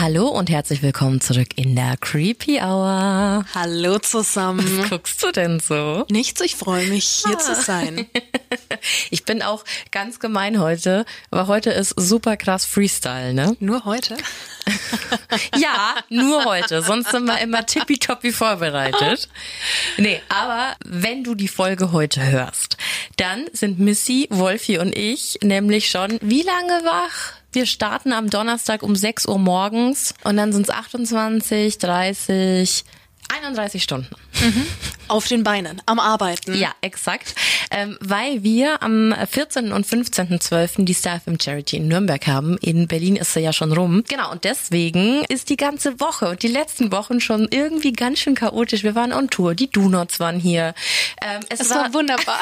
Hallo und herzlich willkommen zurück in der Creepy Hour. Hallo zusammen. Was guckst du denn so? Nichts, ich freue mich, hier zu sein. Ich bin auch ganz gemein heute, aber heute ist super krass Freestyle, ne? Nur heute? Ja, nur heute. Sonst sind wir immer tippitoppi vorbereitet. Nee, aber wenn du die Folge heute hörst, dann sind Missy, Wolfi und ich nämlich schon wie lange wach? Wir starten am Donnerstag um 6 Uhr morgens und dann sind es 28, 30, 31 Stunden. Auf den Beinen, am Arbeiten. Ja, exakt. Ähm, weil wir am 14. und 15.12. die Star FM Charity in Nürnberg haben. In Berlin ist sie ja schon rum. Genau, und deswegen ist die ganze Woche und die letzten Wochen schon irgendwie ganz schön chaotisch. Wir waren on Tour, die Donuts waren hier. Ähm, es, Es war wunderbar.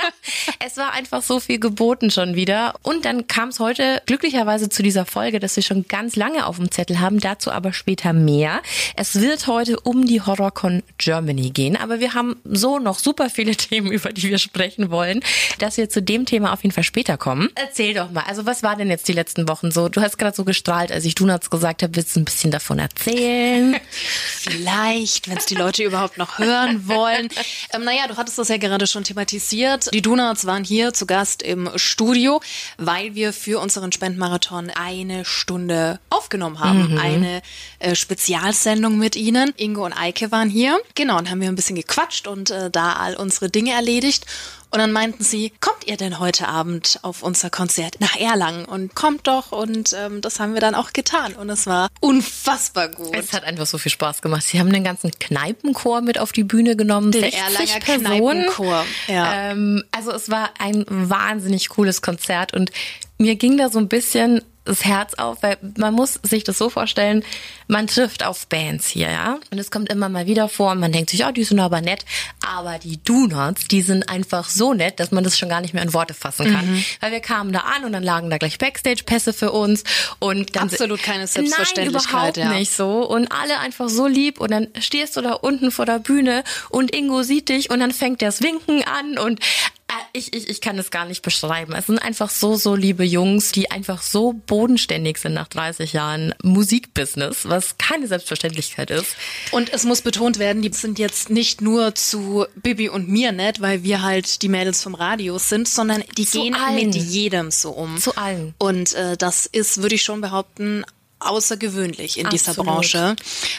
es war einfach so viel geboten schon wieder. Und dann kam es heute glücklicherweise zu dieser Folge, dass wir schon ganz lange auf dem Zettel haben. Dazu aber später mehr. Es wird heute um die HorrorCon Germany gehen. Aber wir haben so noch super viele Themen, über die wir sprechen wollen, dass wir zu dem Thema auf jeden Fall später kommen. Erzähl doch mal. Also was war denn jetzt die letzten Wochen so? Du hast gerade so gestrahlt, als ich Donuts gesagt habe. Willst du ein bisschen davon erzählen? Vielleicht, wenn es die Leute überhaupt noch hören wollen. Ähm, naja, du hattest das ja gerade schon thematisiert. Die Donuts waren hier zu Gast im Studio, weil wir für unseren Spendenmarathon eine Stunde aufgenommen haben. Eine äh, Spezialsendung mit ihnen. Ingo und Eike waren hier. Genau, und haben wir ein bisschen gequatscht und äh, da all unsere Dinge erledigt. Und dann meinten sie, kommt ihr denn heute Abend auf unser Konzert nach Erlangen? Und kommt doch. Und ähm, das haben wir dann auch getan. Und es war unfassbar gut. Es hat einfach so viel Spaß gemacht. Sie haben den ganzen Kneipenchor mit auf die Bühne genommen. Den 60 Erlanger Personen. Kneipenchor, ja. Ähm, also es war ein wahnsinnig cooles Konzert und mir ging da so ein bisschen das Herz auf, weil man muss sich das so vorstellen, man trifft auf Bands hier, ja. Und es kommt immer mal wieder vor und man denkt sich, oh, die sind aber nett. Aber die Donuts, die sind einfach so nett, dass man das schon gar nicht mehr in Worte fassen kann. Mhm. Weil wir kamen da an und dann lagen da gleich Backstage-Pässe für uns und dann Absolut keine Nein, Selbstverständlichkeit, überhaupt ja. nicht so. Und alle einfach so lieb und dann stehst du da unten vor der Bühne und Ingo sieht dich und dann fängt das Winken an und ich, ich, ich kann es gar nicht beschreiben. Es sind einfach so, so liebe Jungs, die einfach so bodenständig sind nach 30 Jahren Musikbusiness, was keine Selbstverständlichkeit ist. Und es muss betont werden, die sind jetzt nicht nur zu Bibi und mir nett, weil wir halt die Mädels vom Radio sind, sondern die Zu gehen allen. mit jedem so um. Zu allen. Und äh, das ist, würde ich schon behaupten, außergewöhnlich in dieser Absolut. Branche.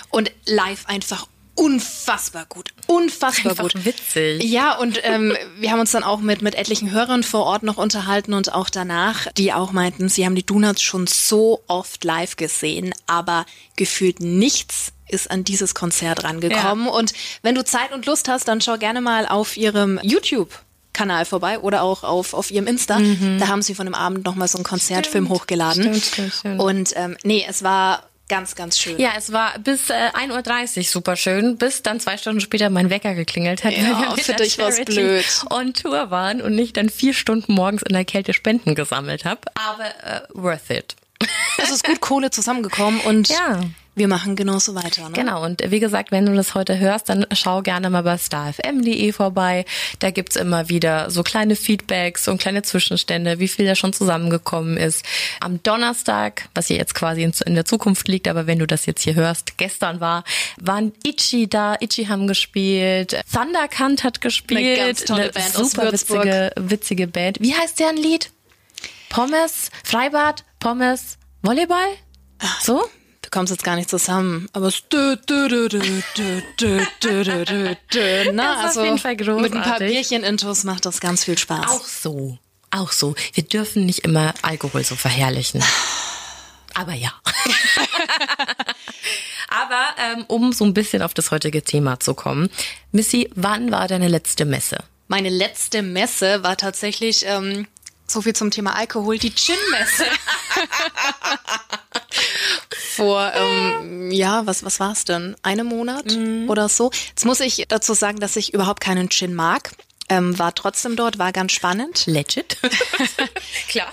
Und live einfach unfassbar gut. Unfassbar Einfach gut. witzig. Ja, und ähm, wir haben uns dann auch mit, mit etlichen Hörern vor Ort noch unterhalten und auch danach, die auch meinten, sie haben die Donuts schon so oft live gesehen, aber gefühlt nichts ist an dieses Konzert rangekommen. Und wenn du Zeit und Lust hast, dann schau gerne mal auf ihrem YouTube. Kanal vorbei oder auch auf, auf ihrem Insta. Da haben sie von dem Abend nochmal so einen Konzertfilm hochgeladen. Mhm. Stimmt, stimmt, stimmt. Und ähm, nee, es war ganz, ganz schön. Ja, es war bis äh, 1.30 Uhr super schön, bis dann zwei Stunden später mein Wecker geklingelt hat, Ja, weil wir für dich war's blöd. on Tour waren und ich dann vier Stunden morgens in der Kälte Spenden gesammelt habe. Aber äh, worth it. Es ist gut Kohle zusammengekommen und Ja. Wir machen genauso weiter. Ne? Genau, und wie gesagt, wenn du das heute hörst, dann schau gerne mal bei starfm.de vorbei. Da gibt's immer wieder so kleine Feedbacks und kleine Zwischenstände, wie viel da schon zusammengekommen ist. Am Donnerstag, was hier jetzt quasi in, der Zukunft liegt, aber wenn du das jetzt hier hörst, gestern war, waren Itchy da, Itchy haben gespielt, Thunderkant hat gespielt, Eine ganz tolle Band aus super witzige, witzige Band. Wie heißt deren Lied? Pommes, Freibad, Pommes, Volleyball? So? Wir kommen jetzt gar nicht zusammen, aber es dö, dö, dö, dö, dö, dö, dö, dö, dö, na, Das ist auf also jeden Fall mit ein paar großartig. Bierchen-Intos macht das ganz viel Spaß. Auch so. Auch so. Wir dürfen nicht immer Alkohol so verherrlichen. Aber ja. Aber ähm, um so ein bisschen auf das heutige Thema zu kommen. Missy, wann war deine letzte Messe? Meine letzte Messe war tatsächlich, ähm, so viel zum Thema Alkohol, die Gin-Messe. Vor, ähm, ja, was, was war's denn? Einem Monat oder so. Jetzt muss ich dazu sagen, dass ich überhaupt keinen Gin mag. Ähm, war trotzdem dort, war ganz spannend. Legit? Klar.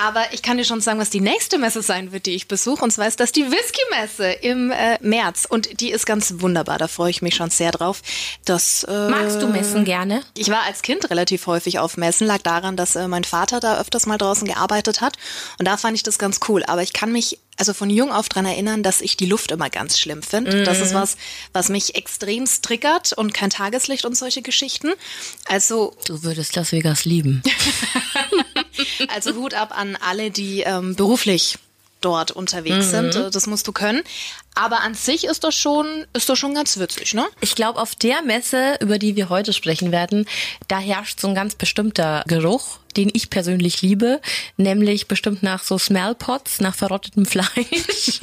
Aber ich kann dir schon sagen, was die nächste Messe sein wird, die ich besuche. Und zwar ist das die Whisky-Messe im äh, März. Und die ist ganz wunderbar. Da freue ich mich schon sehr drauf. Das, äh, Magst du Messen gerne? Ich war als Kind relativ häufig auf Messen. Lag daran, dass äh, mein Vater da öfters mal draußen gearbeitet hat. Und da fand ich das ganz cool. Aber ich kann mich also von jung auf dran erinnern, dass ich die Luft immer ganz schlimm finde. Mm. Das ist was, was mich extrem triggert und kein Tageslicht und solche Geschichten. Also du würdest Las Vegas lieben. also Hut ab an alle, die ähm, beruflich dort unterwegs mhm. sind. Äh, das musst du können. Aber an sich ist das schon, ist das schon ganz witzig, ne? Ich glaube, auf der Messe, über die wir heute sprechen werden, da herrscht so ein ganz bestimmter Geruch den ich persönlich liebe, nämlich bestimmt nach so Smellpots, nach verrottetem Fleisch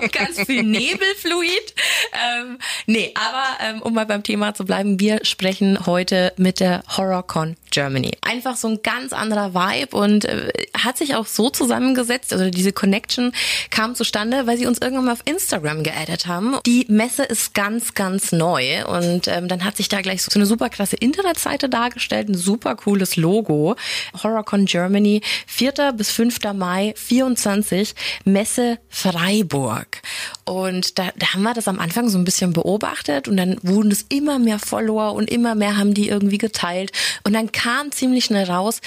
und ganz viel Nebelfluid. Ähm, nee, aber ähm, um mal beim Thema zu bleiben, wir sprechen heute mit der HorrorCon Germany. Einfach so ein ganz anderer Vibe und äh, hat sich auch so zusammengesetzt, also diese Connection kam zustande, weil sie uns irgendwann mal Instagram geaddet haben. Die Messe ist ganz, ganz neu und ähm, dann hat sich da gleich so eine super krasse Internetseite dargestellt, ein super cooles Logo HorrorCon Germany, 4. bis 5. Mai 24, Messe Freiburg. Und da, da haben wir das am Anfang so ein bisschen beobachtet und dann wurden es immer mehr Follower und immer mehr haben die irgendwie geteilt. Und dann kam ziemlich schnell raus,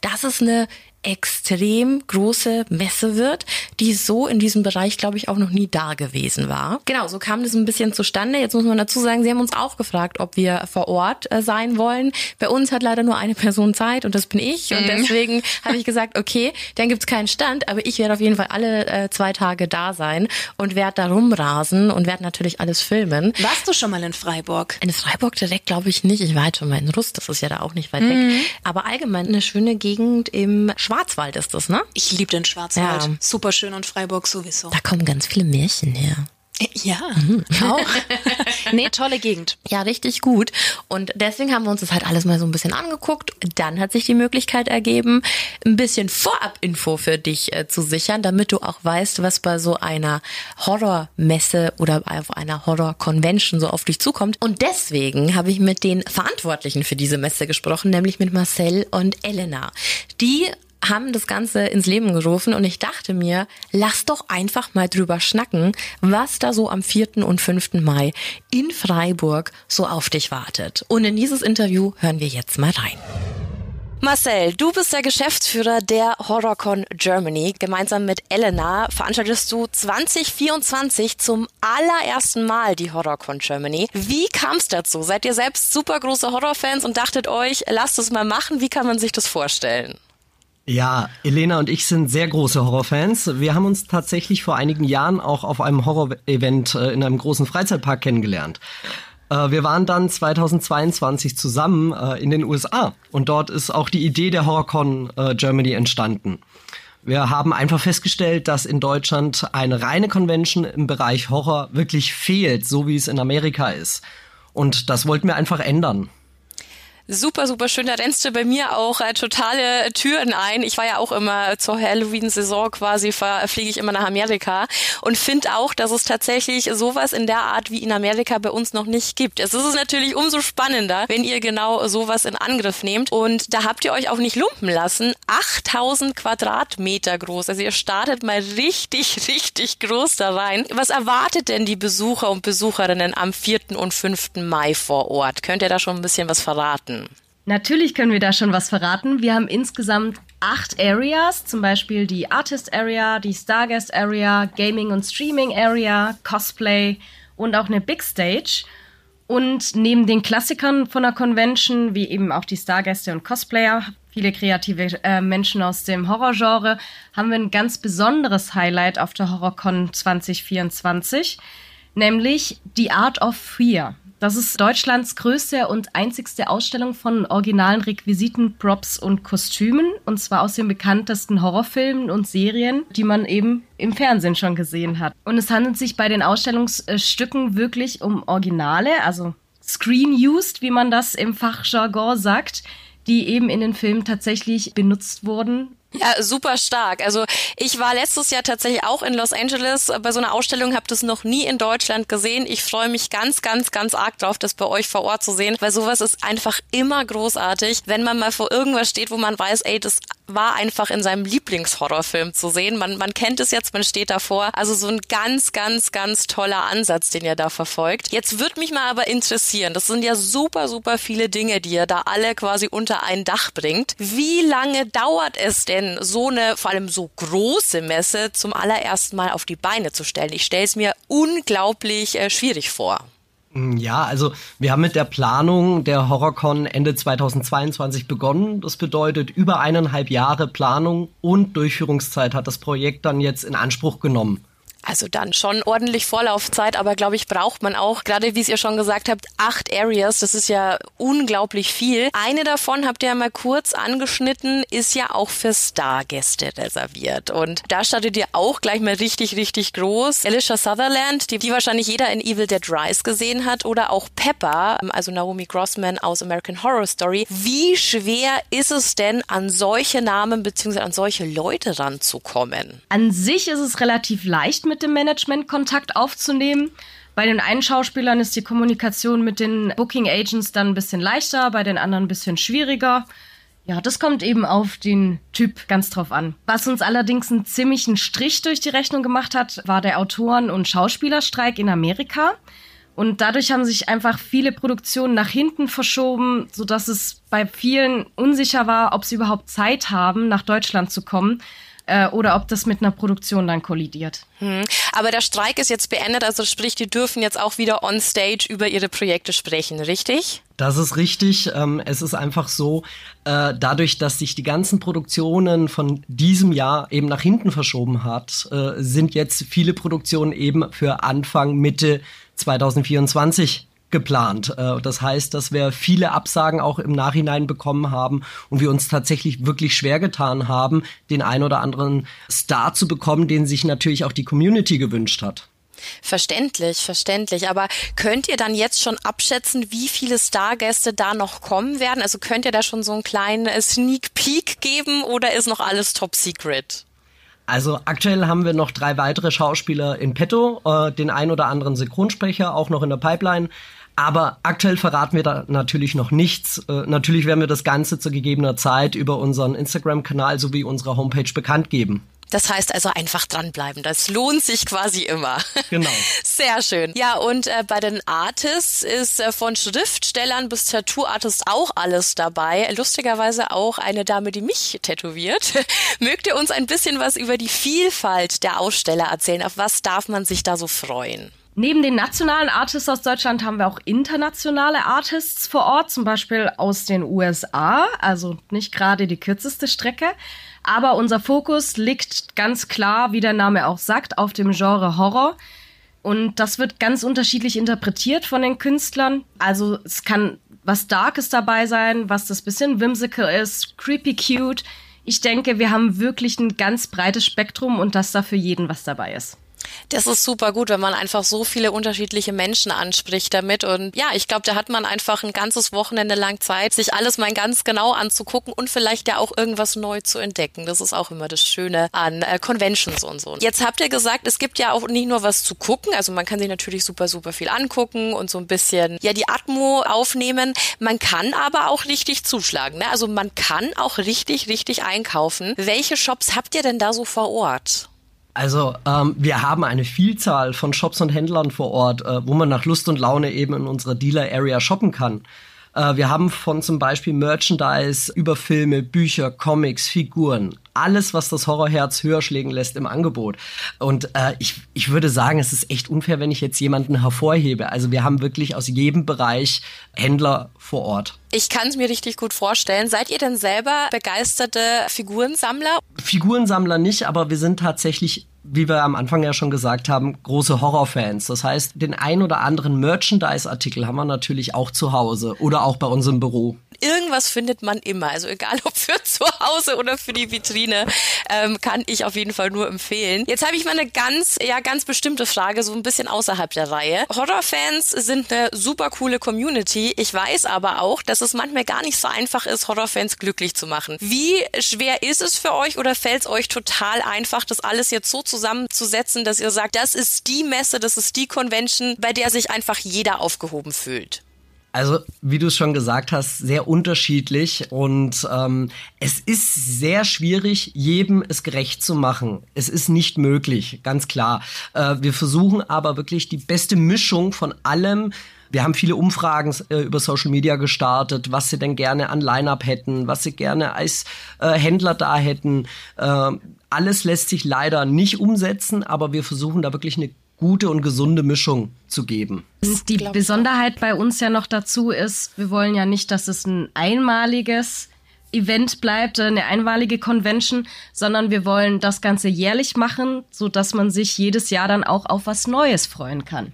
dass es eine extrem große Messe wird, die so in diesem Bereich, glaube ich, auch noch nie da gewesen war. Genau, so kam das ein bisschen zustande. Jetzt muss man dazu sagen, sie haben uns auch gefragt, ob wir vor Ort äh, sein wollen. Bei uns hat leider nur eine Person Zeit und das bin ich. Und mhm. deswegen habe ich gesagt, okay, dann gibt's keinen Stand, aber ich werde auf jeden Fall alle äh, zwei Tage da sein und werde da rumrasen und werde natürlich alles filmen. Warst du schon mal in Freiburg? In Freiburg direkt glaube ich nicht. Ich war halt schon mal in Rust, das ist ja da auch nicht weit mhm. weg. Aber allgemein eine schöne Gegend im Schwarzwald ist das, ne? Ich liebe den Schwarzwald. Ja. Super schön und Freiburg sowieso. Da kommen ganz viele Märchen her. Ja, mhm. auch. nee, tolle Gegend. Ja, richtig gut. Und deswegen haben wir uns das halt alles mal so ein bisschen angeguckt. Dann hat sich die Möglichkeit ergeben, ein bisschen Vorab-Info für dich äh, zu sichern, damit du auch weißt, was bei so einer Horrormesse oder auf einer Horror-Convention so auf dich zukommt. Und deswegen habe ich mit den Verantwortlichen für diese Messe gesprochen, nämlich mit Marcel und Elena. Die haben das Ganze ins Leben gerufen und ich dachte mir, lass doch einfach mal drüber schnacken, was da so am 4. und 5. Mai in Freiburg so auf dich wartet. Und in dieses Interview hören wir jetzt mal rein. Marcel, du bist der Geschäftsführer der HorrorCon Germany. Gemeinsam mit Elena veranstaltest du 2024 zum allerersten Mal die HorrorCon Germany. Wie kam es dazu? Seid ihr selbst super große Horrorfans und dachtet euch, lasst es mal machen? Wie kann man sich das vorstellen? Ja, Elena und ich sind sehr große Horrorfans. Wir haben uns tatsächlich vor einigen Jahren auch auf einem Horror-Event äh, in einem großen Freizeitpark kennengelernt. Äh, wir waren dann 2022 zusammen äh, in den USA und dort ist auch die Idee der HorrorCon Germany entstanden. Wir haben einfach festgestellt, dass in Deutschland eine reine Convention im Bereich Horror wirklich fehlt, so wie es in Amerika ist. Und das wollten wir einfach ändern super, super schön. Da rennst du bei mir auch äh, totale Türen ein. Ich war ja auch immer zur Halloween-Saison quasi, fliege ich immer nach Amerika und finde auch, dass es tatsächlich sowas in der Art wie in Amerika bei uns noch nicht gibt. Es ist natürlich umso spannender, wenn ihr genau sowas in Angriff nehmt. Und da habt ihr euch auch nicht lumpen lassen. 8000 Quadratmeter groß. Also ihr startet mal richtig, richtig groß da rein. Was erwartet denn die Besucher und Besucherinnen am 4. und 5. Mai vor Ort? Könnt ihr da schon ein bisschen was verraten? Natürlich können wir da schon was verraten. Wir haben insgesamt acht Areas, zum Beispiel die Artist Area, die Starguest Area, Gaming und Streaming Area, Cosplay und auch eine Big Stage. Und neben den Klassikern von der Convention, wie eben auch die Stargäste und Cosplayer, viele kreative äh, Menschen aus dem Horrorgenre, haben wir ein ganz besonderes Highlight auf der HorrorCon 2024, nämlich die Art of Fear. Das ist Deutschlands größte und einzigste Ausstellung von originalen Requisiten, Props und Kostümen. Und zwar aus den bekanntesten Horrorfilmen und Serien, die man eben im Fernsehen schon gesehen hat. Und es handelt sich bei den Ausstellungsstücken wirklich um Originale, also Screen-used, wie man das im Fachjargon sagt, die eben in den Filmen tatsächlich benutzt wurden Ja, super stark. Also ich war letztes Jahr tatsächlich auch in Los Angeles bei so einer Ausstellung, habe das noch nie in Deutschland gesehen. Ich freue mich ganz, ganz, ganz arg drauf, das bei euch vor Ort zu sehen, weil sowas ist einfach immer großartig, wenn man mal vor irgendwas steht, wo man weiß, ey, das war einfach in seinem Lieblingshorrorfilm zu sehen. Man, man kennt es jetzt, man steht davor. Also so ein ganz, ganz, ganz toller Ansatz, den ihr da verfolgt. Jetzt würde mich mal aber interessieren, das sind ja super, super viele Dinge, die ihr da alle quasi unter ein Dach bringt. Wie lange dauert es denn, denn so eine, vor allem so große Messe zum allerersten Mal auf die Beine zu stellen? Ich stelle es mir unglaublich äh, schwierig vor. Mm, ja, also wir haben mit der Planung der HorrorCon Ende 2022 begonnen. Das bedeutet, über eineinhalb Jahre Planung und Durchführungszeit hat das Projekt dann jetzt in Anspruch genommen. Also dann schon ordentlich Vorlaufzeit, aber glaube ich, braucht man auch, gerade wie es ihr schon gesagt habt, acht Areas. Das ist ja unglaublich viel. Eine davon habt ihr ja mal kurz angeschnitten, ist ja auch für Stargäste reserviert. Und da startet ihr auch gleich mal richtig, richtig groß. Alicia Sutherland, die, die wahrscheinlich jeder in Evil Dead Rise gesehen hat, oder auch Pepper, also Naomi Grossman aus American Horror Story. Wie schwer ist es denn, an solche Namen bzw. an solche Leute ranzukommen? An sich ist es relativ leicht mit dem Management Kontakt aufzunehmen. Bei den einen Schauspielern ist die Kommunikation mit den Booking Agents dann ein bisschen leichter, bei den anderen ein bisschen schwieriger. Ja, das kommt eben auf den Typ ganz drauf an. Was uns allerdings einen ziemlichen Strich durch die Rechnung gemacht hat, war der Autoren- und Schauspielerstreik in Amerika. Und dadurch haben sich einfach viele Produktionen nach hinten verschoben, sodass es bei vielen unsicher war, ob sie überhaupt Zeit haben, nach Deutschland zu kommen äh, oder ob das mit einer Produktion dann kollidiert. Hm. Aber der Streik ist jetzt beendet, also sprich, die dürfen jetzt auch wieder on stage über ihre Projekte sprechen, richtig? Das ist richtig. Ähm, es ist einfach so, äh, dadurch, dass sich die ganzen Produktionen von diesem Jahr eben nach hinten verschoben hat, äh, sind jetzt viele Produktionen eben für Anfang, Mitte 2024 geplant. Äh, das heißt, dass wir viele Absagen auch im Nachhinein bekommen haben und wir uns tatsächlich wirklich schwer getan haben, den ein oder anderen Star zu bekommen, den sich natürlich auch die Community gewünscht hat. Verständlich, verständlich. Aber könnt ihr dann jetzt schon abschätzen, wie viele Stargäste da noch kommen werden? Also könnt ihr da schon so einen kleinen Sneak Peek geben oder ist noch alles top secret? Also aktuell haben wir noch drei weitere Schauspieler in petto, äh, den ein oder anderen Synchronsprecher auch noch in der Pipeline. Aber aktuell verraten wir da natürlich noch nichts. Äh, natürlich werden wir das Ganze zu gegebener Zeit über unseren Instagram-Kanal sowie unsere Homepage bekannt geben. Das heißt also einfach dranbleiben. Das lohnt sich quasi immer. Genau. Sehr schön. Ja, und äh, bei den Artists ist äh, von Schriftstellern bis Tattoo-Artists auch alles dabei. Lustigerweise auch eine Dame, die mich tätowiert. Mögt ihr uns ein bisschen was über die Vielfalt der Aussteller erzählen? Auf was darf man sich da so freuen? Neben den nationalen Artists aus Deutschland haben wir auch internationale Artists vor Ort, zum Beispiel aus den USA, also nicht gerade die kürzeste Strecke. Aber unser Fokus liegt ganz klar, wie der Name auch sagt, auf dem Genre Horror. Und das wird ganz unterschiedlich interpretiert von den Künstlern. Also es kann was Darkes dabei sein, was das bisschen whimsical ist, creepy cute. Ich denke, wir haben wirklich ein ganz breites Spektrum und dass da für jeden was dabei ist. Das ist super gut, wenn man einfach so viele unterschiedliche Menschen anspricht damit. Und ja, ich glaube, da hat man einfach ein ganzes Wochenende lang Zeit, sich alles mal ganz genau anzugucken und vielleicht ja auch irgendwas neu zu entdecken. Das ist auch immer das Schöne an äh, Conventions und so. Jetzt habt ihr gesagt, es gibt ja auch nicht nur was zu gucken. Also man kann sich natürlich super, super viel angucken und so ein bisschen, ja, die Atmo aufnehmen. Man kann aber auch richtig zuschlagen. Ne? Also man kann auch richtig, richtig einkaufen. Welche Shops habt ihr denn da so vor Ort? Also ähm, wir haben eine Vielzahl von Shops und Händlern vor Ort, äh, wo man nach Lust und Laune eben in unserer Dealer-Area shoppen kann. Äh, wir haben von zum Beispiel Merchandise über Filme, Bücher, Comics, Figuren, alles, was das Horrorherz höher schlägen lässt im Angebot. Und äh, ich, ich würde sagen, es ist echt unfair, wenn ich jetzt jemanden hervorhebe. Also wir haben wirklich aus jedem Bereich Händler vor Ort. Ich kann es mir richtig gut vorstellen. Seid ihr denn selber begeisterte Figurensammler? Figurensammler nicht, aber wir sind tatsächlich wie wir am Anfang ja schon gesagt haben, große Horrorfans. Das heißt, den ein oder anderen Merchandise-Artikel haben wir natürlich auch zu Hause oder auch bei uns im Büro irgendwas findet man immer. Also egal ob für zu Hause oder für die Vitrine, ähm, kann ich auf jeden Fall nur empfehlen. Jetzt habe ich mal eine ganz, ja, ganz bestimmte Frage, so ein bisschen außerhalb der Reihe. Horrorfans sind eine super coole Community. Ich weiß aber auch, dass es manchmal gar nicht so einfach ist, Horrorfans glücklich zu machen. Wie schwer ist es für euch oder fällt es euch total einfach, das alles jetzt so zusammenzusetzen, dass ihr sagt, das ist die Messe, das ist die Convention, bei der sich einfach jeder aufgehoben fühlt? Also, wie du es schon gesagt hast, sehr unterschiedlich und ähm, es ist sehr schwierig, jedem es gerecht zu machen. Es ist nicht möglich, ganz klar. Äh, wir versuchen aber wirklich die beste Mischung von allem. Wir haben viele Umfragen äh, über Social Media gestartet, was sie denn gerne an Line-up hätten, was sie gerne als äh, Händler da hätten. Äh, alles lässt sich leider nicht umsetzen, aber wir versuchen da wirklich eine gute und gesunde Mischung zu geben. Die Besonderheit bei uns ja noch dazu ist, wir wollen ja nicht, dass es ein einmaliges Event bleibt, eine einmalige Convention, sondern wir wollen das Ganze jährlich machen, so dass man sich jedes Jahr dann auch auf was Neues freuen kann.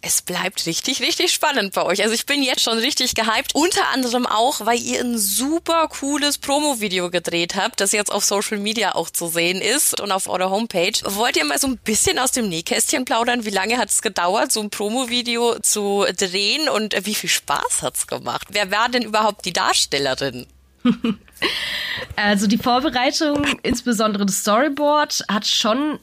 Es bleibt richtig, richtig spannend bei euch. Also ich bin jetzt schon richtig gehypt. Unter anderem auch, weil ihr ein super cooles Promo-Video gedreht habt, das jetzt auf Social Media auch zu sehen ist und auf eurer Homepage. Wollt ihr mal so ein bisschen aus dem Nähkästchen plaudern? Wie lange hat es gedauert, so ein Promo-Video zu drehen und wie viel Spaß hat's gemacht? Wer war denn überhaupt die Darstellerin? Also die Vorbereitung, insbesondere das Storyboard, hat schon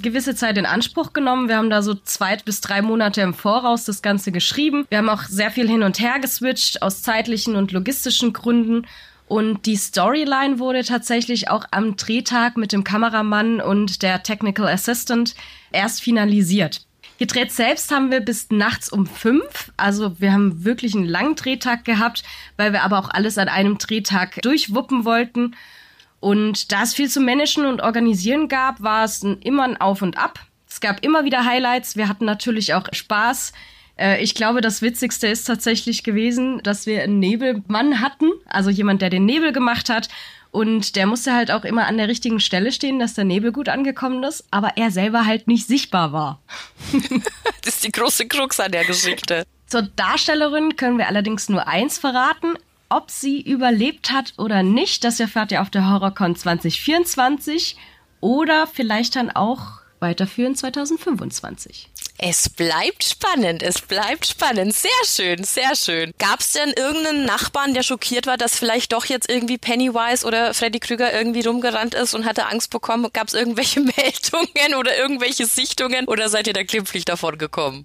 gewisse Zeit in Anspruch genommen. Wir haben da so zwei bis drei Monate im Voraus das Ganze geschrieben. Wir haben auch sehr viel hin und her geswitcht aus zeitlichen und logistischen Gründen. Und die Storyline wurde tatsächlich auch am Drehtag mit dem Kameramann und der Technical Assistant erst finalisiert. Gedreht selbst haben wir bis nachts um fünf. Also wir haben wirklich einen langen Drehtag gehabt, weil wir aber auch alles an einem Drehtag durchwuppen wollten. Und da es viel zu managen und organisieren gab, war es ein, immer ein Auf und Ab. Es gab immer wieder Highlights. Wir hatten natürlich auch Spaß. Äh, ich glaube, das Witzigste ist tatsächlich gewesen, dass wir einen Nebelmann hatten, also jemand, der den Nebel gemacht hat. Und der musste halt auch immer an der richtigen Stelle stehen, dass der Nebel gut angekommen ist, aber er selber halt nicht sichtbar war. das ist die große Krux an der Geschichte. Zur Darstellerin können wir allerdings nur eins verraten. Ob sie überlebt hat oder nicht, das erfahrt ihr auf der HorrorCon 2024 oder vielleicht dann auch weiterführen 2025. Es bleibt spannend, es bleibt spannend. Sehr schön, sehr schön. Gab es denn irgendeinen Nachbarn, der schockiert war, dass vielleicht doch jetzt irgendwie Pennywise oder Freddy Krüger irgendwie rumgerannt ist und hatte Angst bekommen? Gab es irgendwelche Meldungen oder irgendwelche Sichtungen oder seid ihr da glimpflich davon gekommen?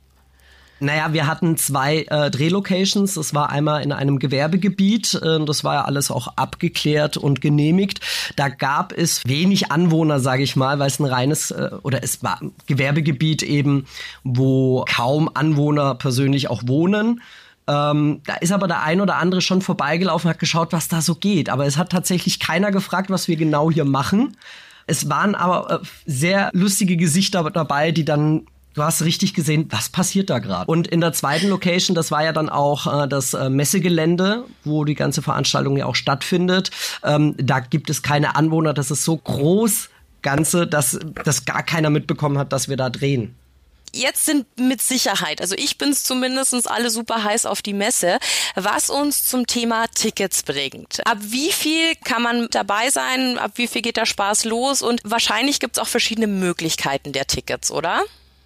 Naja, wir hatten zwei äh, Drehlocations. Das war einmal in einem Gewerbegebiet. Äh, das war ja alles auch abgeklärt und genehmigt. Da gab es wenig Anwohner, sage ich mal, weil es ein reines äh, oder es war ein Gewerbegebiet eben, wo kaum Anwohner persönlich auch wohnen. Ähm, da ist aber der ein oder andere schon vorbeigelaufen, hat geschaut, was da so geht. Aber es hat tatsächlich keiner gefragt, was wir genau hier machen. Es waren aber äh, sehr lustige Gesichter dabei, die dann Du hast richtig gesehen, was passiert da gerade. Und in der zweiten Location, das war ja dann auch äh, das äh, Messegelände, wo die ganze Veranstaltung ja auch stattfindet. Ähm, da gibt es keine Anwohner, das ist so groß, Ganze, dass, dass gar keiner mitbekommen hat, dass wir da drehen jetzt sind mit Sicherheit, also ich bin's zumindestens alle super heiß auf die Messe, was uns zum Thema Tickets bringt. Ab wie viel kann man dabei sein? Ab wie viel geht der Spaß los? Und wahrscheinlich gibt's auch verschiedene Möglichkeiten der Tickets, oder?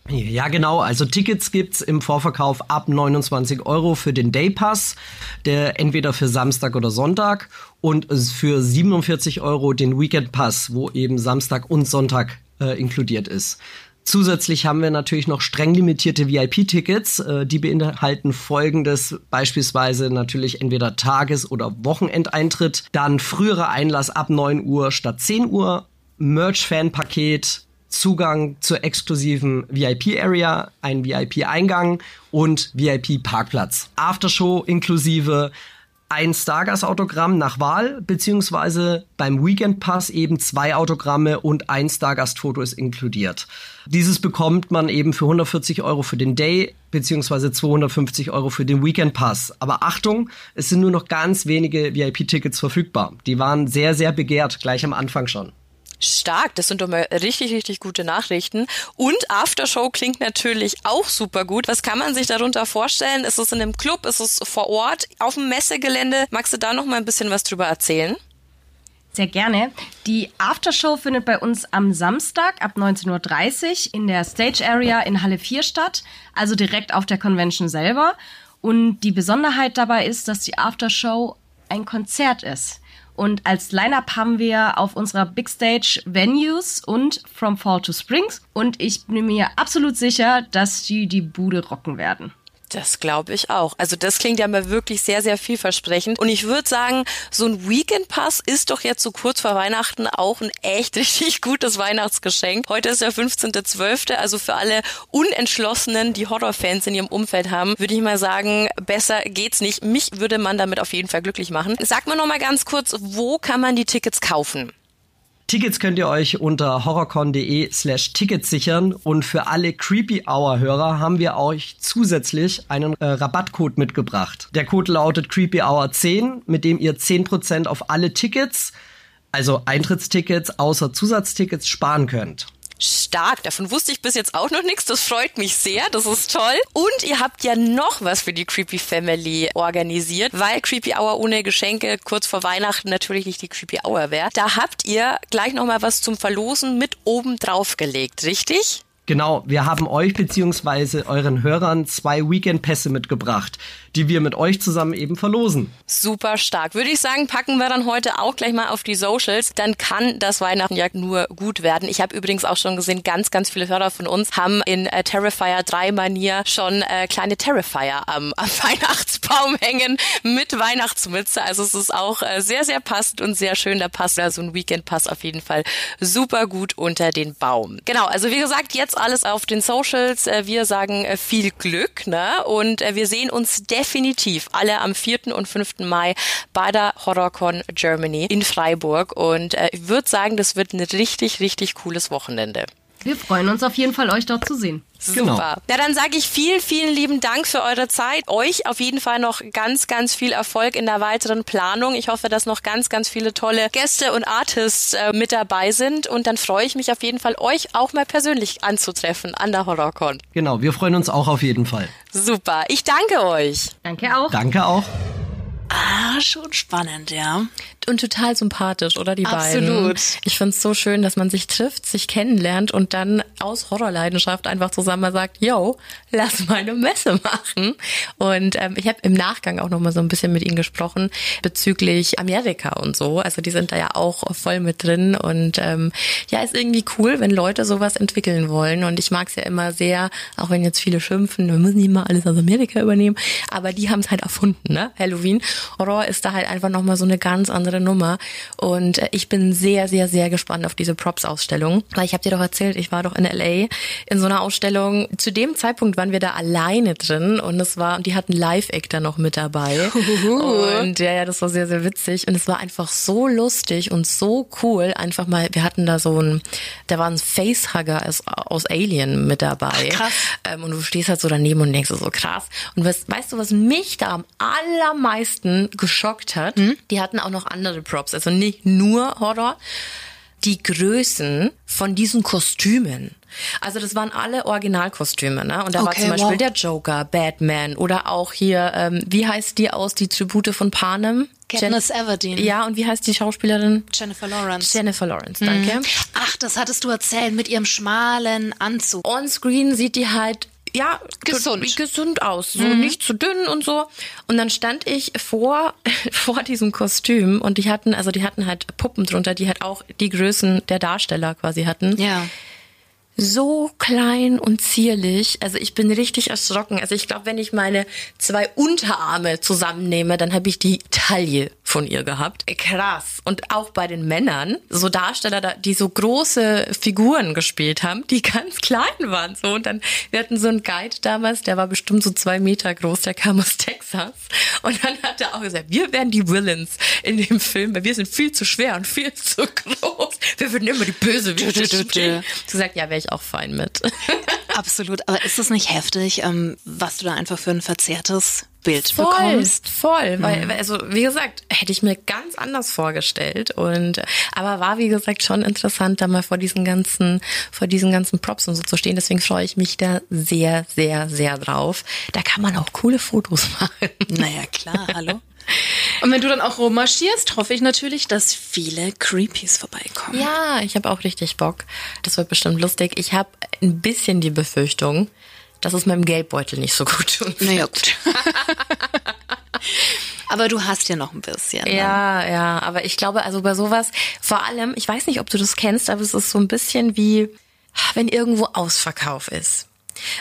Ja, genau. Also Tickets gibt's im Vorverkauf ab 29 Euro für den Daypass, der entweder für Samstag oder Sonntag und für 47 Euro den Weekend Pass, wo eben Samstag und Sonntag äh, inkludiert ist. Zusätzlich haben wir natürlich noch streng limitierte VIP-Tickets, äh, die beinhalten folgendes, beispielsweise natürlich entweder Tages- oder Wochenendeintritt, dann früherer Einlass ab 9 Uhr statt 10 Uhr, Merch-Fan-Paket, Zugang zur exklusiven VIP-Area, ein VIP-Eingang und VIP-Parkplatz. Aftershow inklusive ein Stargast-Autogramm nach Wahl, beziehungsweise beim Weekend Pass eben zwei Autogramme und ein Stargast-Foto ist inkludiert. Dieses bekommt man eben für 140 Euro für den Day, beziehungsweise 250 Euro für den Weekend Pass. Aber Achtung, es sind nur noch ganz wenige VIP-Tickets verfügbar. Die waren sehr, sehr begehrt, gleich am Anfang schon. Stark, das sind doch mal richtig, richtig gute Nachrichten. Und Aftershow klingt natürlich auch super gut. Was kann man sich darunter vorstellen? Ist es in einem Club? Ist es vor Ort? Auf dem Messegelände? Magst du da noch mal ein bisschen was drüber erzählen? Sehr gerne. Die Aftershow findet bei uns am Samstag ab 19.30 Uhr in der Stage Area in Halle 4 statt, also direkt auf der Convention selber. Und die Besonderheit dabei ist, dass die Aftershow ein Konzert ist. Und als Line-Up haben wir auf unserer Big Stage Venues und From Fall to Springs. Und ich bin mir absolut sicher, dass die die Bude rocken werden. Das glaube ich auch. Also das klingt ja mal wirklich sehr, sehr vielversprechend. Und ich würde sagen, so ein Weekend Pass ist doch jetzt so kurz vor Weihnachten auch ein echt richtig gutes Weihnachtsgeschenk. Heute ist der 15.12., also für alle Unentschlossenen, die Horrorfans in ihrem Umfeld haben, würde ich mal sagen, besser geht's nicht. Mich würde man damit auf jeden Fall glücklich machen. Sag mir noch mal ganz kurz, wo kann man die Tickets kaufen? Tickets könnt ihr euch unter horrorcon.de slash Tickets sichern und für alle Creepy Hour Hörer haben wir euch zusätzlich einen äh, Rabattcode mitgebracht. Der Code lautet Creepy Hour 10, mit dem ihr 10% auf alle Tickets, also Eintrittstickets außer Zusatztickets sparen könnt. Stark, davon wusste ich bis jetzt auch noch nichts. Das freut mich sehr, das ist toll. Und ihr habt ja noch was für die Creepy Family organisiert, weil Creepy Hour ohne Geschenke kurz vor Weihnachten natürlich nicht die Creepy Hour wäre. Da habt ihr gleich noch mal was zum Verlosen mit oben drauf gelegt, richtig? Genau, wir haben euch beziehungsweise euren Hörern zwei Weekend-Pässe mitgebracht, die wir mit euch zusammen eben verlosen. Super stark. Würde ich sagen, packen wir dann heute auch gleich mal auf die Socials. Dann kann das Weihnachten ja nur gut werden. Ich habe übrigens auch schon gesehen, ganz, ganz viele Hörer von uns haben in äh, Terrifier 3 Manier schon äh, kleine Terrifier am, am Weihnachtsbaum hängen mit Weihnachtsmütze. Also es ist auch äh, sehr, sehr passend und sehr schön. Da passt da so ein Weekend-Pass auf jeden Fall super gut unter den Baum. Genau, also wie gesagt, jetzt alles auf den Socials. Äh, wir sagen äh, viel Glück ne? und äh, wir sehen uns definitiv alle am 4. und 5. Mai bei der HorrorCon Germany in Freiburg und ich würde sagen, das wird ein richtig, richtig cooles Wochenende. Wir freuen uns auf jeden Fall, euch dort zu sehen. Super. Genau. Ja, dann sage ich vielen, vielen lieben Dank für eure Zeit. Euch auf jeden Fall noch ganz, ganz viel Erfolg in der weiteren Planung. Ich hoffe, dass noch ganz, ganz viele tolle Gäste und Artists äh, mit dabei sind. Und dann freue ich mich auf jeden Fall, euch auch mal persönlich anzutreffen an der HorrorCon. Genau, wir freuen uns auch auf jeden Fall. Super. Ich danke euch. Danke auch. Danke auch. Ah, schon spannend, ja und total sympathisch, oder die Absolut. beiden? Absolut. Ich find's so schön, dass man sich trifft, sich kennenlernt und dann aus Horrorleidenschaft einfach zusammen sagt, yo, lass mal eine Messe machen. Und ähm, ich habe im Nachgang auch noch mal so ein bisschen mit ihnen gesprochen bezüglich Amerika und so. Also die sind da ja auch voll mit drin und ähm, ja, ist irgendwie cool, wenn Leute sowas entwickeln wollen. Und ich mag's ja immer sehr, auch wenn jetzt viele schimpfen, wir müssen nicht mal alles aus Amerika übernehmen, aber die haben's halt erfunden, ne? Halloween. Horror ist da halt einfach noch mal so eine ganz andere andere Nummer. Und äh, ich bin sehr, sehr, sehr gespannt auf diese Props-Ausstellung. Weil ich habe dir doch erzählt, ich war doch in LA in so einer Ausstellung. Zu dem Zeitpunkt waren wir da alleine drin und es war, die hatten Live-Actor noch mit dabei. und ja, ja, das war sehr, sehr witzig. Und es war einfach so lustig und so cool. Einfach mal, wir hatten da so ein, da war ein Facehugger aus, aus Alien mit dabei. Ach, krass. Ähm, und du stehst halt so daneben und denkst so krass. Und was, weißt du, was mich da am allermeisten geschockt hat? Mhm. Die hatten auch noch andere andere Props, also nicht nur Horror. Die Größen von diesen Kostümen. Also das waren alle Originalkostüme, ne? Und da okay, war zum Beispiel wow. der Joker, Batman oder auch hier, ähm, wie heißt die aus, die Tribute von Panem? Katniss Jen Everdeen. Ja, und wie heißt die Schauspielerin? Jennifer Lawrence. Jennifer Lawrence, danke. Mhm. Ach, das hattest du erzählt mit ihrem schmalen Anzug. On-screen sieht die halt ja, gesund. gesund aus, so mhm. nicht zu dünn und so. Und dann stand ich vor vor diesem Kostüm und die hatten, also die hatten halt Puppen drunter, die halt auch die Größen der Darsteller quasi hatten. Ja so klein und zierlich. Also ich bin richtig erschrocken. Also ich glaube, wenn ich meine zwei Unterarme zusammennehme, dann habe ich die Taille von ihr gehabt. Krass. Und auch bei den Männern, so Darsteller, die so große Figuren gespielt haben, die ganz klein waren. So und dann wir hatten so einen Guide damals, der war bestimmt so zwei Meter groß, der kam aus Texas. Und dann hat er auch gesagt, wir werden die Villains in dem Film, weil wir sind viel zu schwer und viel zu groß. Wir würden immer die Bösewichte spielen. Du gesagt, ja, wäre ich auch fein mit. Absolut. Aber ist es nicht heftig, ähm, was du da einfach für ein verzerrtes Bild voll, bekommst? Voll, weil, also wie gesagt, hätte ich mir ganz anders vorgestellt und aber war wie gesagt schon interessant, da mal vor diesen ganzen, vor diesen ganzen Props und so zu stehen. Deswegen freue ich mich da sehr, sehr, sehr drauf. Da kann man auch coole Fotos machen. Naja, klar, hallo. Und wenn du dann auch rummarschierst, hoffe ich natürlich, dass viele Creepies vorbeikommen. Ja, ich habe auch richtig Bock. Das wird bestimmt lustig. Ich habe ein bisschen die Befürchtung, dass es meinem Geldbeutel nicht so gut tut. Naja, gut. Aber du hast ja noch ein bisschen. Ne? Ja, ja, aber ich glaube, also bei sowas, vor allem, ich weiß nicht, ob du das kennst, aber es ist so ein bisschen wie, wenn irgendwo Ausverkauf ist.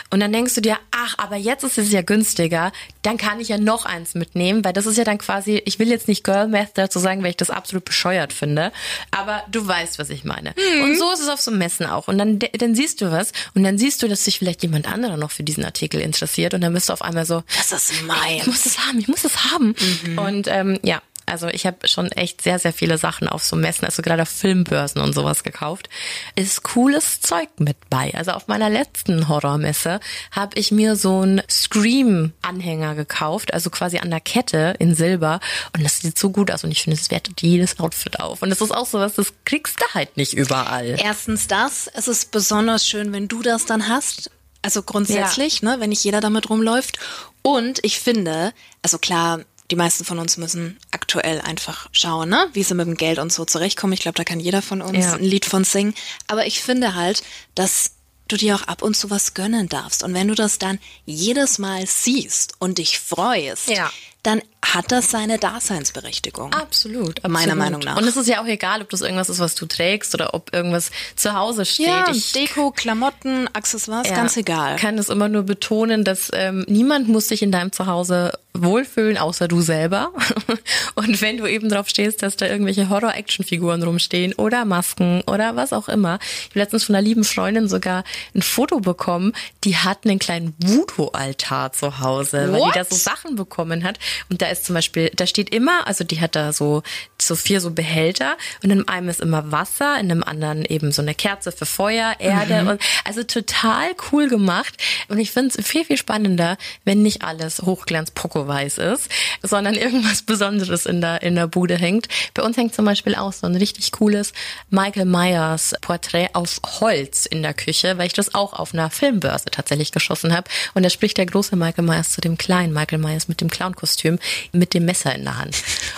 Und dann denkst du dir, ach, aber jetzt ist es ja günstiger, dann kann ich ja noch eins mitnehmen, weil das ist ja dann quasi, ich will jetzt nicht Girl Math dazu sagen, weil ich das absolut bescheuert finde, aber du weißt, was ich meine. Mhm. Und so ist es auf so Messen auch. Und dann, dann siehst du was und dann siehst du, dass sich vielleicht jemand anderer noch für diesen Artikel interessiert und dann bist du auf einmal so, das ist mein. Ich muss es haben, ich muss es haben. Mhm. Und ähm, ja, also ich habe schon echt sehr, sehr viele Sachen auf so Messen, also gerade auf Filmbörsen und sowas gekauft. Ist cooles Zeug mit bei. Also auf meiner letzten Horrormesse habe ich mir so einen Scream-Anhänger gekauft, also quasi an der Kette in Silber. Und das sieht so gut aus und ich finde, es wertet jedes Outfit auf. Und das ist auch so was, das kriegst du halt nicht überall. Erstens das, es ist besonders schön, wenn du das dann hast. Also grundsätzlich, ja. ne, wenn nicht jeder damit rumläuft. Und ich finde, also klar, die meisten von uns müssen aktuell einfach schauen, ne? wie sie mit dem Geld und so zurechtkommen. Ich glaube, da kann jeder von uns ja. ein Lied von singen. Aber ich finde halt, dass du dir auch ab und zu was gönnen darfst. Und wenn du das dann jedes Mal siehst und dich freust, ja dann hat das seine Daseinsberechtigung. Absolut, absolut. Meiner Meinung nach. Und es ist ja auch egal, ob das irgendwas ist, was du trägst oder ob irgendwas zu Hause steht. Ja, ich Deko, Klamotten, Accessoires, ja, ganz egal. Ich kann es immer nur betonen, dass ähm, niemand muss sich in deinem Zuhause wohlfühlen, außer du selber. Und wenn du eben drauf stehst, dass da irgendwelche Horror-Action-Figuren rumstehen oder Masken oder was auch immer. Ich habe letztens von einer lieben Freundin sogar ein Foto bekommen, die hat einen kleinen Voodoo-Altar zu Hause, What? weil die da so Sachen bekommen hat. Und da ist zum Beispiel, da steht immer, also die hat da so, so vier so Behälter und in einem ist immer Wasser, in einem anderen eben so eine Kerze für Feuer, Erde mhm. und also total cool gemacht. Und ich finde es viel, viel spannender, wenn nicht alles Hochglanz weiß ist, sondern irgendwas Besonderes in der, in der Bude hängt. Bei uns hängt zum Beispiel auch so ein richtig cooles Michael Myers Porträt auf Holz in der Küche, weil ich das auch auf einer Filmbörse tatsächlich geschossen habe. Und da spricht der große Michael Myers zu dem kleinen Michael Myers mit dem Clownkostüm Kostüm mit dem Messer in der Hand.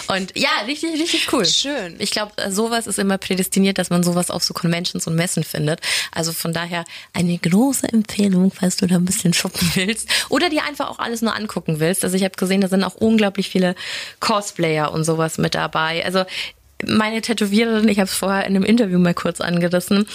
Und ja, richtig, richtig cool. Schön. Ich glaube, sowas ist immer prädestiniert, dass man sowas auf so Conventions und Messen findet. Also von daher eine große Empfehlung, falls du da ein bisschen shoppen willst oder dir einfach auch alles nur angucken willst. Also ich habe gesehen, da sind auch unglaublich viele Cosplayer und sowas mit dabei. Also meine Tätowiererin, ich habe es vorher in einem Interview mal kurz angerissen,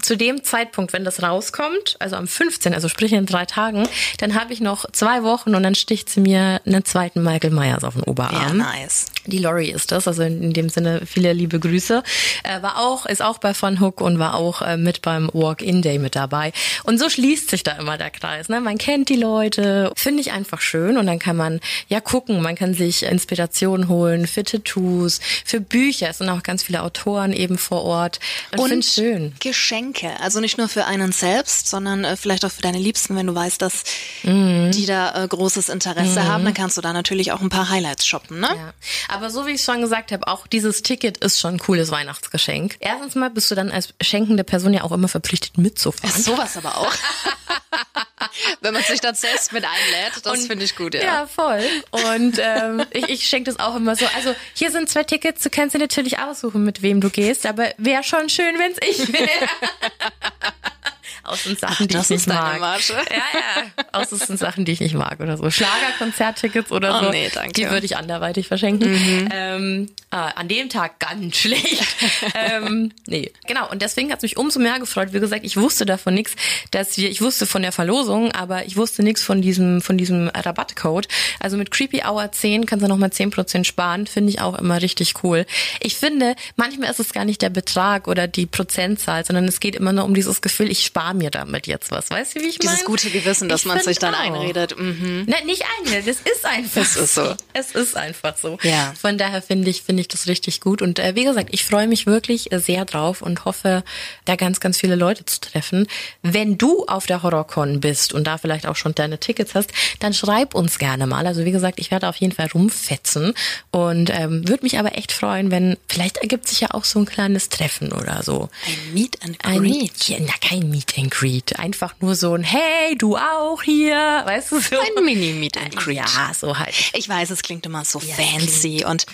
zu dem Zeitpunkt, wenn das rauskommt, also am 15., also sprich in drei Tagen, dann habe ich noch zwei Wochen und dann sticht sie mir einen zweiten Michael Myers auf den Oberarm. Ja, nice. Die Lori ist das, also in dem Sinne viele liebe Grüße. Äh, war auch, ist auch bei Fun Hook und war auch äh, mit beim Walk-In-Day mit dabei. Und so schließt sich da immer der Kreis. Ne? Man kennt die Leute, finde ich einfach schön und dann kann man ja gucken, man kann sich Inspiration holen für Tattoos, für Bücher. Es sind auch ganz viele Autoren eben vor Ort. Ich und schön. Geschenke Geschenke. Also nicht nur für einen selbst, sondern äh, vielleicht auch für deine Liebsten, wenn du weißt, dass mhm. die da äh, großes Interesse mhm. haben, dann kannst du da natürlich auch ein paar Highlights shoppen, ne? Ja. Aber so wie ich schon gesagt habe, auch dieses Ticket ist schon ein cooles Weihnachtsgeschenk. Erstens mal bist du dann als schenkende Person ja auch immer verpflichtet mitzufahren. Ist sowas aber auch. Wenn man sich dann selbst mit einlädt, das finde ich gut, ja. Ja, voll. Und ähm, ich, ich schenke das auch immer so. Also hier sind zwei Tickets, du kannst dir natürlich aussuchen, mit wem du gehst, aber wäre schon schön, wenn es ich wäre. aus den Sachen, Ach, die ich nicht mag. Masche. Ja, ja. Aus den Sachen, die ich nicht mag oder so. Schlagerkonzerttickets oder oh, so. Nee, danke. Die würde ich anderweitig verschenken. Mhm. Ähm, ah, an dem Tag ganz schlecht. ähm, nee, genau. Und deswegen hat es mich umso mehr gefreut. Wie gesagt, ich wusste davon nichts, dass wir, ich wusste von der Verlosung, aber ich wusste nichts von diesem, von diesem Rabattcode. Also mit Creepy Hour 10 kannst du nochmal 10% sparen. Finde ich auch immer richtig cool. Ich finde, manchmal ist es gar nicht der Betrag oder die Prozentzahl, sondern es geht immer nur um dieses Gefühl, ich spare mir damit jetzt was. Weißt du, wie ich meine? Dieses gute Gewissen, dass man sich dann auch. einredet. Mhm. Nein, nicht einredet, es ist einfach Es ist so. Es ist einfach so. Ja. Von daher finde ich, finde ich das richtig gut. Und äh, wie gesagt, ich freue mich wirklich äh, sehr drauf und hoffe, da ganz, ganz viele Leute zu treffen. Wenn du auf der HorrorCon bist und da vielleicht auch schon deine Tickets hast, dann schreib uns gerne mal. Also wie gesagt, ich werde auf jeden Fall rumfetzen und ähm, würde mich aber echt freuen, wenn vielleicht ergibt sich ja auch so ein kleines Treffen oder so. Ein Meet and Ein Greet. Ja, na, kein Meet and Greet. Einfach nur so ein Hey, du auch hier. Weißt du so? Ein Mini-Meet and Greet. Ja, so halt. Ich weiß, es klingt immer so Ja, fancy und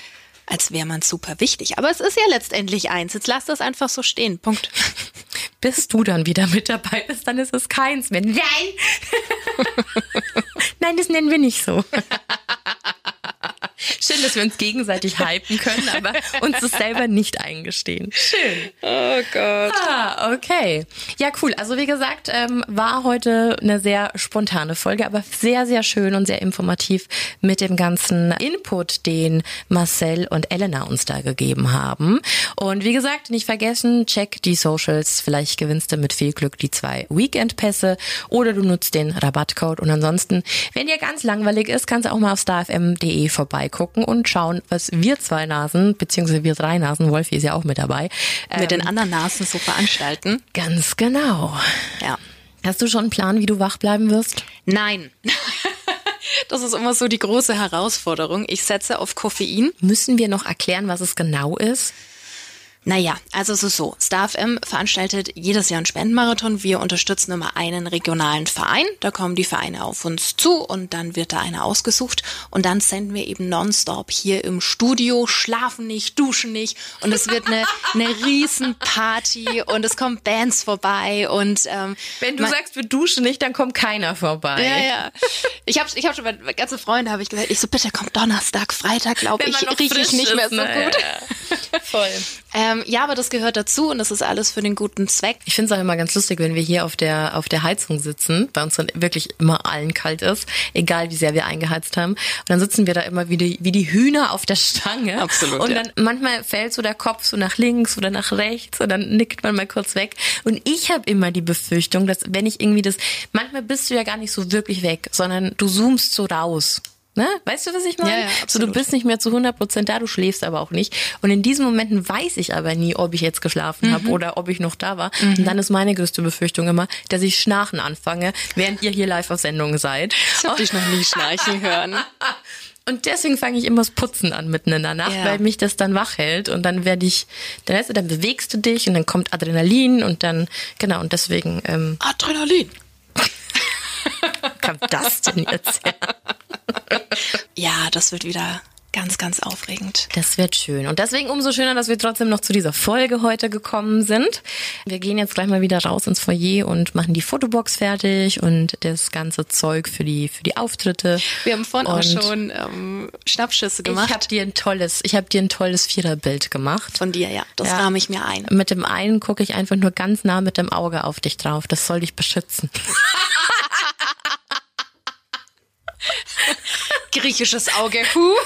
als wäre man super wichtig. Aber es ist ja letztendlich eins. Jetzt lass das einfach so stehen. Punkt. Bis du dann wieder mit dabei bist, dann ist es keins mehr. Nein! Nein, das nennen wir nicht so. Schön, dass wir uns gegenseitig hypen können, aber uns das selber nicht eingestehen. Schön. Oh Gott. Ah, okay. Ja, cool. Also wie gesagt, ähm, war heute eine sehr spontane Folge, aber sehr, sehr schön und sehr informativ mit dem ganzen Input, den Marcel und Elena uns da gegeben haben. Und wie gesagt, nicht vergessen, check die Socials. Vielleicht gewinnst du mit viel Glück die zwei Weekend-Pässe oder du nutzt den Rabattcode. Und ansonsten, wenn dir ganz langweilig ist, kannst du auch mal auf starfm.de vorbeigucken und schauen, was wir zwei Nasen, beziehungsweise wir drei Nasen, Wolfi ist ja auch mit dabei, Mit den ähm, anderen Nasen so veranstalten. Ganz genau. Ja. Hast du schon einen Plan, wie du wach bleiben wirst? Nein. Das ist immer so die große Herausforderung. Ich setze auf Koffein. Müssen wir noch erklären, was es genau ist? Naja, also es ist so. StarFM veranstaltet jedes Jahr einen Spendenmarathon. Wir unterstützen immer einen regionalen Verein. Da kommen die Vereine auf uns zu und dann wird da einer ausgesucht. Und dann senden wir eben nonstop hier im Studio, schlafen nicht, duschen nicht. Und es wird eine, eine Riesenparty und es kommen Bands vorbei. Und ähm, Wenn du man- sagst, wir duschen nicht, dann kommt keiner vorbei. ja, ja. Ich habe ich hab schon meine ganze Freunde habe ich gesagt, ich so bitte kommt Donnerstag, Freitag, glaube ich, rieche ich nicht mehr ist, so gut. Ja. Voll. Ähm, ja, aber das gehört dazu und das ist alles für den guten Zweck. Ich finde es auch immer ganz lustig, wenn wir hier auf der, auf der Heizung sitzen, bei uns dann wirklich immer allen kalt ist, egal wie sehr wir eingeheizt haben. Und dann sitzen wir da immer wie die, wie die Hühner auf der Stange. Absolut, Und ja. dann manchmal fällt so der Kopf so nach links oder nach rechts und dann nickt man mal kurz weg. Und ich habe immer die Befürchtung, dass wenn ich irgendwie das, manchmal bist du ja gar nicht so wirklich weg, sondern du zoomst so raus. Ne? Weißt du, was ich meine? Ja, ja, so, du bist nicht mehr zu 100 Prozent da, du schläfst aber auch nicht. Und in diesen Momenten weiß ich aber nie, ob ich jetzt geschlafen Mhm. habe oder ob ich noch da war. Und dann ist meine größte Befürchtung immer, dass ich schnarchen anfange, während ihr hier live auf Sendung seid. Ich habe dich noch nie schnarchen hören. Und deswegen fange ich immer das Putzen an mitten in der Nacht, Ja. weil mich das dann wach hält und dann werde ich, dann, weißt du, dann bewegst du dich und dann kommt Adrenalin und dann, genau, und deswegen ähm, Adrenalin. Kam das denn jetzt her? Ja, das wird wieder ganz, ganz aufregend. Das wird schön. Und deswegen umso schöner, dass wir trotzdem noch zu dieser Folge heute gekommen sind. Wir gehen jetzt gleich mal wieder raus ins Foyer und machen die Fotobox fertig und das ganze Zeug für die, für die Auftritte. Wir haben vorhin auch Und schon ähm, Schnappschüsse gemacht. Ich habe dir ein tolles, ich habe dir ein tolles Viererbild gemacht. Von dir, ja. Das Ja. rahme ich mir ein. Mit dem einen gucke ich einfach nur ganz nah mit dem Auge auf dich drauf. Das soll dich beschützen. Griechisches Auge. Huh.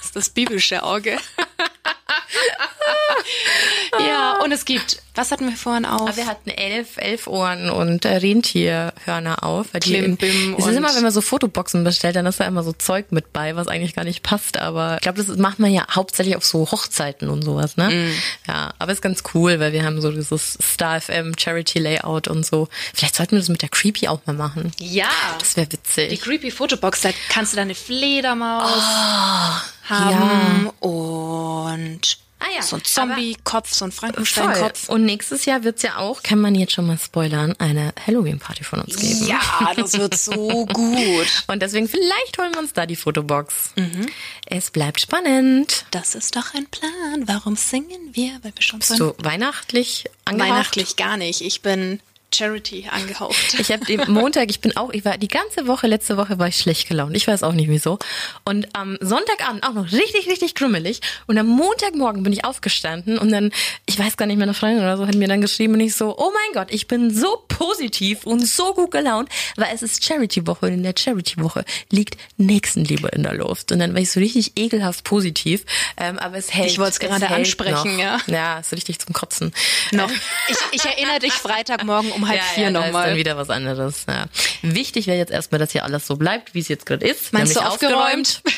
Das ist das biblische Auge. ja, und es gibt, was hatten wir vorhin auf? Wir hatten elf, elf Ohren und äh, Rentierhörner auf. Weil die in- Klimbim Es ist immer, wenn man so Fotoboxen bestellt, dann ist da immer so Zeug mit bei, was eigentlich gar nicht passt. Aber ich glaube, das macht man ja hauptsächlich auf so Hochzeiten und sowas, ne? Mm. Ja, aber ist ganz cool, weil wir haben so dieses Star FM Charity Layout und so. Vielleicht sollten wir das mit der Creepy auch mal machen. ja. Das wäre witzig. Die Creepy Fotobox, da kannst du dann eine Fledermaus Ah, haben und Ah ja, so ein Zombie-Kopf, so ein Frankenstein-Kopf. Und nächstes Jahr wird's ja auch, kann man jetzt schon mal spoilern, eine Halloween-Party von uns geben. Ja, das wird so gut. Und deswegen, vielleicht holen wir uns da die Fotobox. Es bleibt spannend. Das ist doch ein Plan. Warum singen wir? Weil wir schon Bist du weihnachtlich angehaucht? weihnachtlich gar nicht. Ich bin Charity angehaucht. Ich habe den Montag, ich bin auch, ich war die ganze Woche, letzte Woche war ich schlecht gelaunt. Ich weiß auch nicht wieso. Und am Sonntagabend auch noch richtig, richtig grümmelig. Und am Montagmorgen bin ich aufgestanden und dann, ich weiß gar nicht, meine Freundin oder so hat mir dann geschrieben und ich so, oh mein Gott, ich bin so positiv und so gut gelaunt, weil es ist Charity-Woche und in der Charity-Woche liegt Nächstenliebe in der Luft. Und dann war ich so richtig ekelhaft positiv. Ähm, aber es hält. Ich wollte es gerade ansprechen, noch. ja. Ja, ist richtig zum Kotzen. noch. Ich, ich erinnere dich Freitagmorgen um um halb ja, vier ja, da ist nochmal. dann wieder was anderes. Ja. Wichtig wäre jetzt erstmal, dass hier alles so bleibt, wie es jetzt gerade ist. Meinst du nämlich aufgeräumt?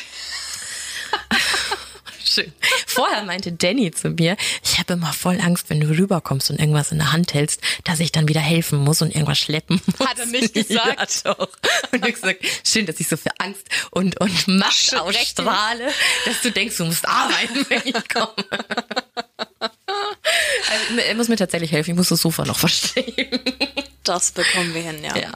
Schön. Vorher meinte Danny zu mir, ich habe immer voll Angst, wenn du rüberkommst und irgendwas in der Hand hältst, dass ich dann wieder helfen muss und irgendwas schleppen muss. Hat er nicht gesagt? Ja, doch. Und ich gesagt, schön, dass ich so viel Angst und, und Macht ausstrahle, dass du denkst, du musst arbeiten, wenn ich komme. Also, er muss mir tatsächlich helfen, ich muss das Sofa noch verstehen. Das bekommen wir hin, ja. Ja.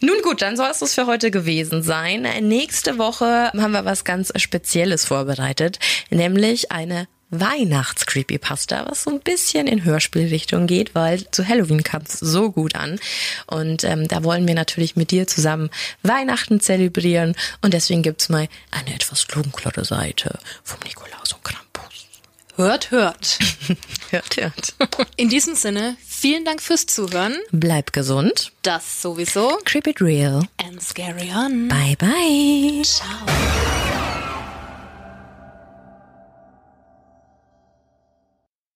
Nun gut, dann soll es das für heute gewesen sein. Nächste Woche haben wir was ganz Spezielles vorbereitet, nämlich eine Weihnachts-Creepypasta, was so ein bisschen in Hörspielrichtung geht, weil zu Halloween kam es so gut an. Und ähm, da wollen wir natürlich mit dir zusammen Weihnachten zelebrieren. Und deswegen gibt's mal eine etwas dunklere Seite vom Nikolaus und Krampus. Hört, hört. Hört, hört. In diesem Sinne, vielen Dank fürs Zuhören. Bleib gesund. Das sowieso. Creep it real. And scary on. Bye, bye. Ciao.